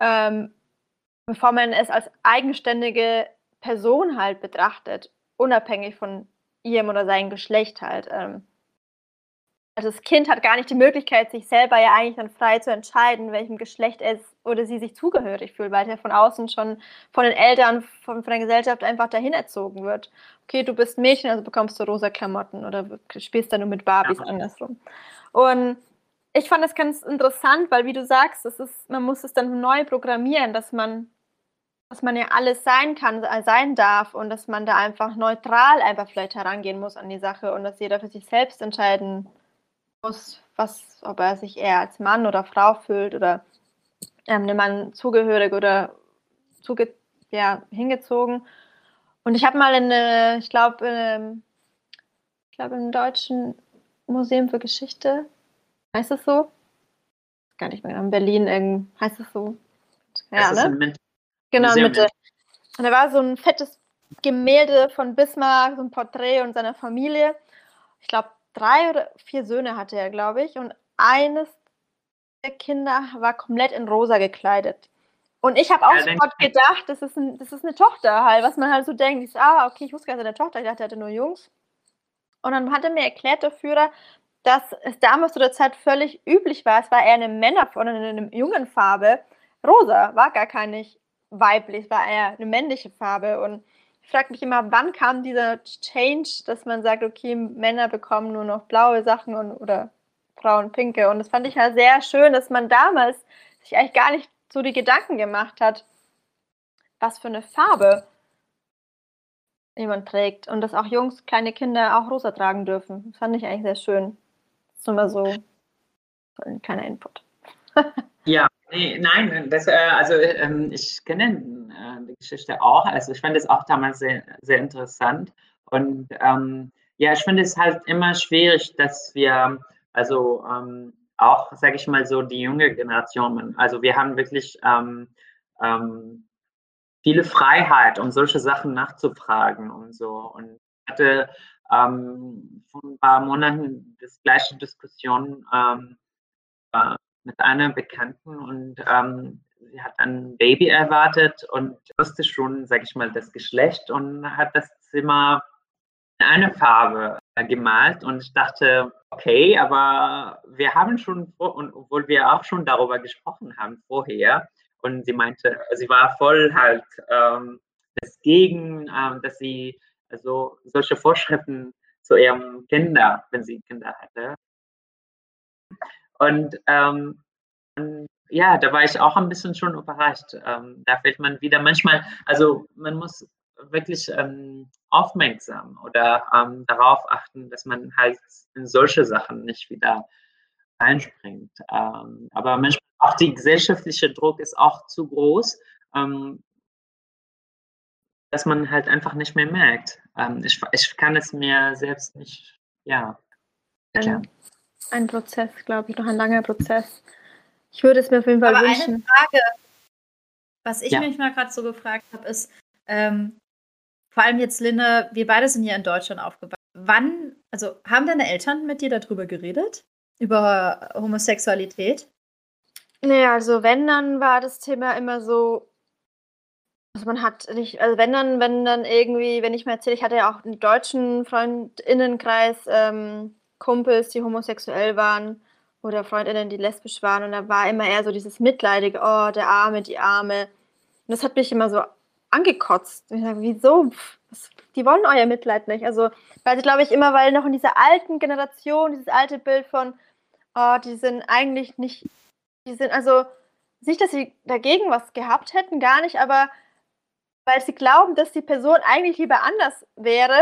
ähm, bevor man es als eigenständige Person halt betrachtet, unabhängig von ihrem oder seinem Geschlecht halt. Ähm. Also das Kind hat gar nicht die Möglichkeit, sich selber ja eigentlich dann frei zu entscheiden, welchem Geschlecht es oder sie sich zugehörig fühlt, weil er von außen schon von den Eltern, von, von der Gesellschaft einfach dahin erzogen wird. Okay, du bist Mädchen, also bekommst du rosa Klamotten oder spielst dann nur mit Barbies ja. andersrum. Und ich fand das ganz interessant, weil wie du sagst, das ist, man muss es dann neu programmieren, dass man, dass man ja alles sein kann, äh, sein darf und dass man da einfach neutral einfach vielleicht herangehen muss an die Sache und dass jeder für sich selbst entscheiden muss, was, ob er sich eher als Mann oder Frau fühlt oder ähm, einem Mann zugehörig oder zuge ja, hingezogen. Und ich habe mal in, ich glaube, ich glaube im Deutschen Museum für Geschichte Heißt es so? Gar nicht mehr. In Berlin heißt es so. Ja, ne? Mit genau, Museum Mitte. Und da war so ein fettes Gemälde von Bismarck, so ein Porträt und seiner Familie. Ich glaube, drei oder vier Söhne hatte er, glaube ich. Und eines der Kinder war komplett in rosa gekleidet. Und ich habe auch ja, sofort gedacht, das ist, ein, das ist eine Tochter halt, was man halt so denkt. Ich so, ah, okay, ich wusste gar nicht, eine Tochter. Ich dachte, er hatte nur Jungs. Und dann hat er mir erklärt, der Führer, dass es damals zu der Zeit völlig üblich war. Es war eher eine Männer- oder eine jungen Farbe. Rosa war gar kein nicht weiblich, war eher eine männliche Farbe. Und ich frage mich immer, wann kam dieser Change, dass man sagt, okay, Männer bekommen nur noch blaue Sachen und, oder Frauen pinke. Und das fand ich halt sehr schön, dass man damals sich eigentlich gar nicht so die Gedanken gemacht hat, was für eine Farbe jemand trägt. Und dass auch Jungs, kleine Kinder auch rosa tragen dürfen. Das fand ich eigentlich sehr schön ist nur mal so ein kleiner Input. ja, nee, nein, das, äh, also ähm, ich kenne die Geschichte auch. Also ich fand es auch damals sehr, sehr interessant. Und ähm, ja, ich finde es halt immer schwierig, dass wir, also ähm, auch, sage ich mal so, die junge Generation, also wir haben wirklich ähm, ähm, viele Freiheit, um solche Sachen nachzufragen und so. Und ich hatte ähm, vor ein paar Monaten das gleiche Diskussion ähm, äh, mit einer Bekannten und ähm, sie hat ein Baby erwartet und wusste schon, sage ich mal, das Geschlecht und hat das Zimmer in eine Farbe gemalt und ich dachte, okay, aber wir haben schon, und obwohl wir auch schon darüber gesprochen haben vorher, und sie meinte, sie war voll halt ähm, dagegen, ähm, dass sie also solche Vorschriften zu ihrem Kinder, wenn sie Kinder hatte. Und ähm, ja, da war ich auch ein bisschen schon überrascht. Ähm, da fällt man wieder manchmal, also man muss wirklich ähm, aufmerksam oder ähm, darauf achten, dass man halt in solche Sachen nicht wieder einspringt. Ähm, aber manchmal auch die gesellschaftliche Druck ist auch zu groß, ähm, dass man halt einfach nicht mehr merkt. Ähm, ich, ich kann es mir selbst nicht, ja. Ein, ein Prozess, glaube ich, noch ein langer Prozess. Ich würde es mir auf jeden Fall Aber wünschen. Eine Frage, was ich ja. mich mal gerade so gefragt habe, ist, ähm, vor allem jetzt, Linda, wir beide sind ja in Deutschland aufgewachsen. Wann, also haben deine Eltern mit dir darüber geredet? Über Homosexualität? Nee, also wenn, dann war das Thema immer so, also man hat nicht, also wenn dann, wenn dann irgendwie, wenn ich mir erzähle, ich hatte ja auch einen deutschen Freundinnenkreis, ähm, Kumpels, die homosexuell waren oder Freundinnen, die lesbisch waren und da war immer eher so dieses Mitleidige, oh, der Arme, die Arme. Und das hat mich immer so angekotzt. Und ich sage, wieso? Was, die wollen euer Mitleid nicht. Also, weil sie, glaube ich, immer, weil noch in dieser alten Generation, dieses alte Bild von, oh, die sind eigentlich nicht, die sind, also, nicht, dass sie dagegen was gehabt hätten, gar nicht, aber weil sie glauben, dass die Person eigentlich lieber anders wäre,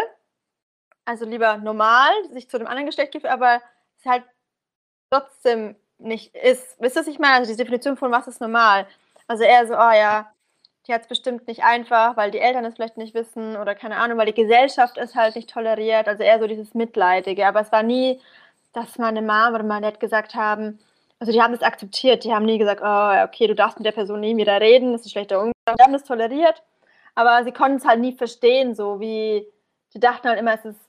also lieber normal, sich zu dem anderen Geschlecht gibt, aber es halt trotzdem nicht ist. Wisst ihr, was ich meine? Also die Definition von was ist normal. Also eher so, oh ja, die hat es bestimmt nicht einfach, weil die Eltern es vielleicht nicht wissen oder keine Ahnung, weil die Gesellschaft es halt nicht toleriert. Also eher so dieses Mitleidige. Aber es war nie, dass meine Mom oder mein Dad gesagt haben, also die haben es akzeptiert. Die haben nie gesagt, oh, okay, du darfst mit der Person nie wieder reden, das ist ein schlechter Umgang. Die haben es toleriert, aber sie konnten es halt nie verstehen, so wie, die dachten halt immer, es ist,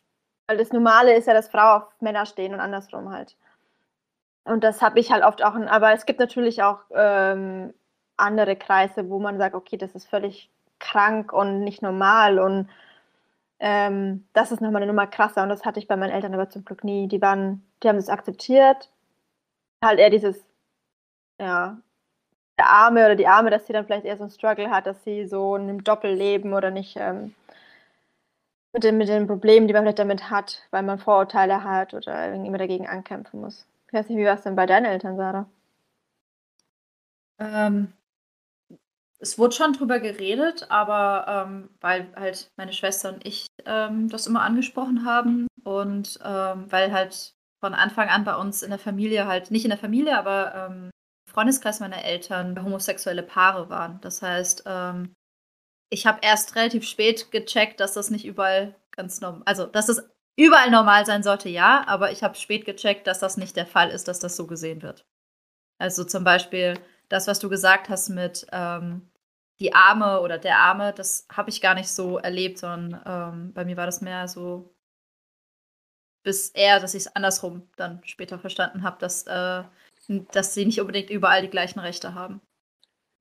weil das Normale ist ja, dass Frauen auf Männer stehen und andersrum halt. Und das habe ich halt oft auch, aber es gibt natürlich auch ähm, andere Kreise, wo man sagt, okay, das ist völlig krank und nicht normal und ähm, das ist nochmal eine Nummer krasser und das hatte ich bei meinen Eltern aber zum Glück nie. Die waren, die haben es akzeptiert. Halt eher dieses, ja, der Arme oder die Arme, dass sie dann vielleicht eher so ein Struggle hat, dass sie so in einem Doppelleben oder nicht ähm, mit, den, mit den Problemen, die man vielleicht damit hat, weil man Vorurteile hat oder immer dagegen ankämpfen muss. Ich weiß nicht, wie war es denn bei deinen Eltern, Sarah? Ähm, es wurde schon drüber geredet, aber ähm, weil halt meine Schwester und ich ähm, das immer angesprochen haben und ähm, weil halt von Anfang an bei uns in der Familie halt, nicht in der Familie, aber ähm, im Freundeskreis meiner Eltern homosexuelle Paare waren. Das heißt, ähm, ich habe erst relativ spät gecheckt, dass das nicht überall ganz normal, also dass das überall normal sein sollte, ja, aber ich habe spät gecheckt, dass das nicht der Fall ist, dass das so gesehen wird. Also zum Beispiel das, was du gesagt hast mit ähm, die Arme oder der Arme, das habe ich gar nicht so erlebt, sondern ähm, bei mir war das mehr so, bis eher, dass ich es andersrum dann später verstanden habe, dass, äh, dass sie nicht unbedingt überall die gleichen Rechte haben.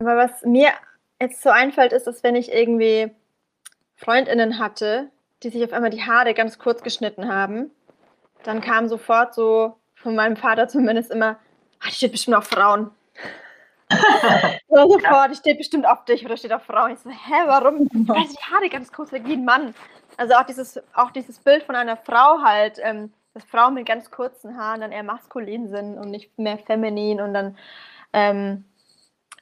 Aber was mir jetzt so einfällt, ist, dass wenn ich irgendwie Freundinnen hatte, die sich auf einmal die Haare ganz kurz geschnitten haben, dann kam sofort so von meinem Vater zumindest immer, ah, die steht bestimmt auf Frauen. so sofort, die steht bestimmt auf dich oder steht auf Frauen. Ich so, hä, warum? Weil die Haare ganz kurz weg wie ein Mann. Also auch dieses, auch dieses Bild von einer Frau halt, ähm, dass Frauen mit ganz kurzen Haaren dann eher maskulin sind und nicht mehr feminin und dann ähm,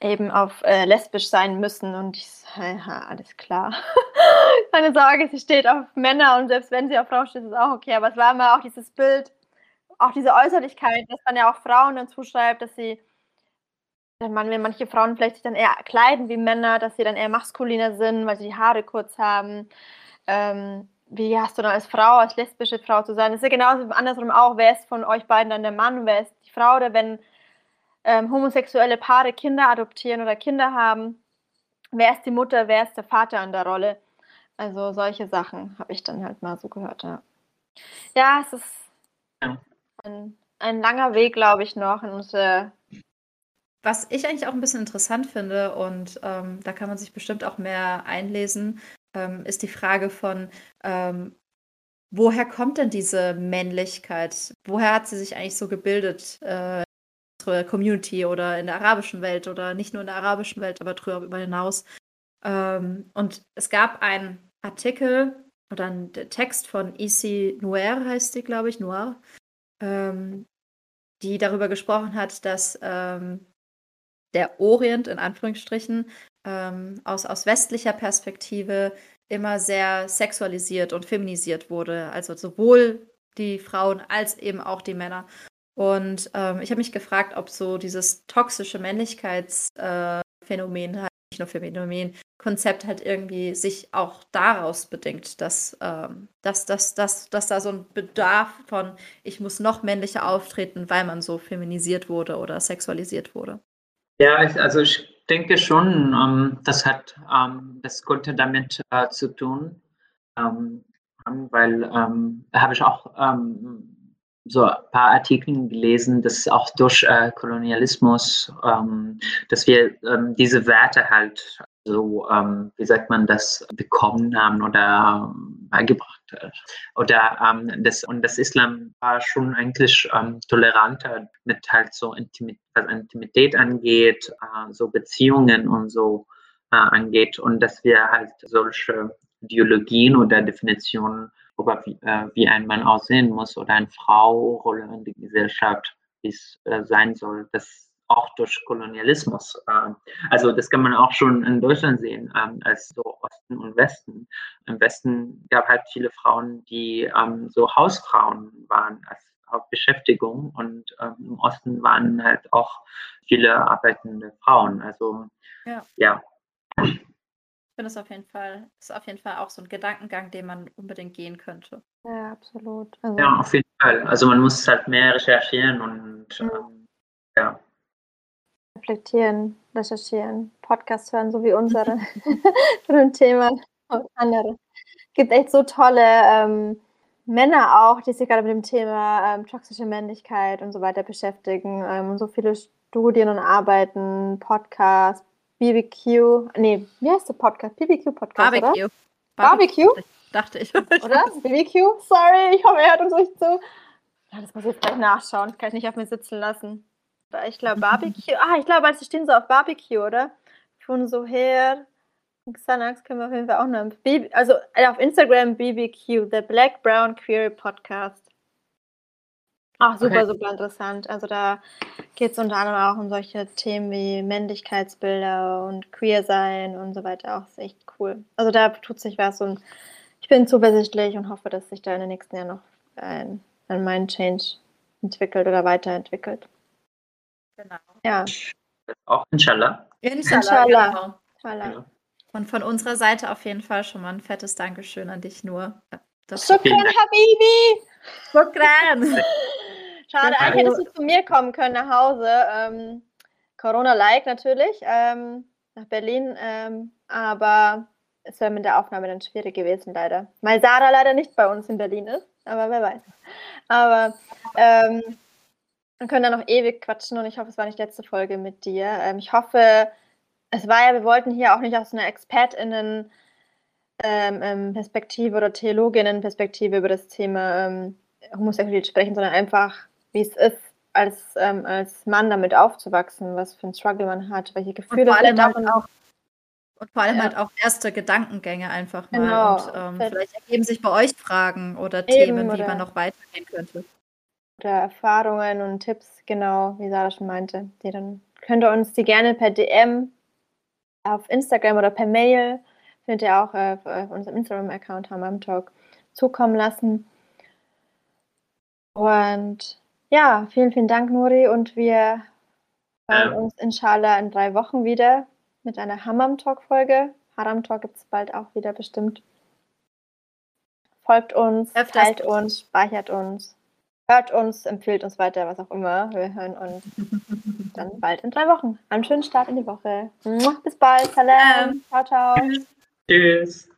eben auf äh, lesbisch sein müssen. Und ich so, ja, alles klar. Keine Sorge, sie steht auf Männer und selbst wenn sie auf Frauen steht, ist es auch okay. Aber es war immer auch dieses Bild, auch diese Äußerlichkeit, dass man ja auch Frauen dann zuschreibt, dass sie wenn manche Frauen vielleicht sich dann eher kleiden wie Männer, dass sie dann eher maskuliner sind, weil sie die Haare kurz haben. Ähm, wie hast du dann als Frau, als lesbische Frau zu sein? Das ist ja genauso andersrum auch. Wer ist von euch beiden dann der Mann und wer ist die Frau? Oder wenn ähm, homosexuelle Paare Kinder adoptieren oder Kinder haben, wer ist die Mutter, wer ist der Vater an der Rolle? Also solche Sachen habe ich dann halt mal so gehört, ja. Ja, es ist ein, ein langer Weg, glaube ich, noch in unsere was ich eigentlich auch ein bisschen interessant finde, und ähm, da kann man sich bestimmt auch mehr einlesen, ähm, ist die Frage von, ähm, woher kommt denn diese Männlichkeit? Woher hat sie sich eigentlich so gebildet? Äh, Community oder in der arabischen Welt oder nicht nur in der arabischen Welt, aber darüber hinaus. Ähm, und es gab einen Artikel oder einen Text von Issy Noir, heißt die, glaube ich, Noir, ähm, die darüber gesprochen hat, dass ähm, der Orient in Anführungsstrichen ähm, aus, aus westlicher Perspektive immer sehr sexualisiert und feminisiert wurde. Also sowohl die Frauen als eben auch die Männer. Und ähm, ich habe mich gefragt, ob so dieses toxische Männlichkeitsphänomen, äh, nicht nur Phänomen, Konzept halt irgendwie sich auch daraus bedingt, dass, ähm, dass, dass, dass, dass da so ein Bedarf von, ich muss noch männlicher auftreten, weil man so feminisiert wurde oder sexualisiert wurde. Ja, also ich denke schon, ähm, das hat, ähm, das konnte damit äh, zu tun, ähm, weil ähm, da habe ich auch ähm, so ein paar Artikel gelesen, dass auch durch äh, Kolonialismus, ähm, dass wir diese Werte halt so, wie sagt man das, bekommen haben oder beigebracht oder ähm, das und das Islam war schon eigentlich ähm, toleranter mit halt so Intimit was Intimität angeht, äh, so Beziehungen und so äh, angeht und dass wir halt solche Ideologien oder Definitionen über wie, äh, wie ein Mann aussehen muss oder eine Frau Rolle in der Gesellschaft wie es äh, sein soll, das auch durch Kolonialismus. Ähm, also das kann man auch schon in Deutschland sehen, ähm, als so Osten und Westen. Im Westen gab halt viele Frauen, die ähm, so Hausfrauen waren als Hauptbeschäftigung und im Osten waren halt auch viele arbeitende Frauen. Also ja. ja. Finde es auf jeden Fall, ist auf jeden Fall auch so ein Gedankengang, den man unbedingt gehen könnte. Ja, absolut. Also, Ja, auf jeden Fall. Also man muss halt mehr recherchieren und Mhm. ähm, ja. reflektieren, recherchieren, Podcasts hören, so wie unsere zu dem Thema und andere. Es gibt echt so tolle ähm, Männer auch, die sich gerade mit dem Thema ähm, toxische Männlichkeit und so weiter beschäftigen. Ähm, so viele Studien und Arbeiten, Podcasts, BBQ, nee, wie heißt der Podcast? BBQ Podcast, oder? Barbecue. Barbecue? Dachte ich. Oder? BBQ? Sorry, ich hoffe, er hört uns nicht zu. Ja, das muss ich jetzt gleich nachschauen. Das kann ich nicht auf mir sitzen lassen. Ich glaube Barbecue. Ah, ich glaube, sie stehen so auf Barbecue, oder? Von so her. Xanax können wir auf jeden Fall auch noch. Also auf Instagram BBQ, the Black Brown Queer Podcast. Ach, super, Okay. super interessant. Also da geht es unter anderem auch um solche Themen wie Männlichkeitsbilder und Queer sein und so weiter. Auch ist echt cool. Also da tut sich was und ich bin zuversichtlich und hoffe, dass sich da in den nächsten Jahren noch ein, ein Mind Change entwickelt oder weiterentwickelt. Genau. Ja, Auch inshallah. Inshallah. Inshallah. Genau. voilà. Ja. Und von unserer Seite auf jeden Fall schon mal ein fettes Dankeschön an dich nur. Das Shukran, Habibi! Shukran. Schade, Ja, eigentlich also- hättest du zu mir kommen können nach Hause. Ähm, Corona-like natürlich, ähm, nach Berlin. Ähm, aber es wäre mit der Aufnahme dann schwierig gewesen, leider. Weil Sarah leider nicht bei uns in Berlin ist, aber wer weiß. Aber ähm, wir können dann noch ewig quatschen und ich hoffe, es war nicht die letzte Folge mit dir. Ähm, ich hoffe, es war ja, wir wollten hier auch nicht aus einer ExpertInnen ähm, Perspektive oder Theologinnen-Perspektive über das Thema Homosexualität sprechen, sondern einfach, wie es ist, als, ähm, als Mann damit aufzuwachsen, was für ein Struggle man hat, welche Und Gefühle allem vielleicht halt auch. und vor allem Ja. halt auch erste Gedankengänge einfach mal. Genau. Und ähm, Vielleicht- vielleicht ergeben sich bei euch Fragen oder Eben, Themen, wie oder- man noch weitergehen könnte. oder Erfahrungen und Tipps, genau, wie Sarah schon meinte, die dann könnt ihr uns die gerne per DM auf Instagram oder per Mail, findet ihr auch äh, auf unserem Instagram-Account Hammam Talk, zukommen lassen. Und ja, vielen, vielen Dank, Nuri, und wir hören Ja. uns inshallah in drei Wochen wieder mit einer Hammam Talk-Folge. Haram Talk gibt es bald auch wieder bestimmt. Folgt uns, Öfters. teilt uns, speichert uns, hört uns, empfiehlt uns weiter, was auch immer. Wir hören uns dann bald in drei Wochen. Einen schönen Start in die Woche. Bis bald. Salam. Ciao, ciao. Tschüss.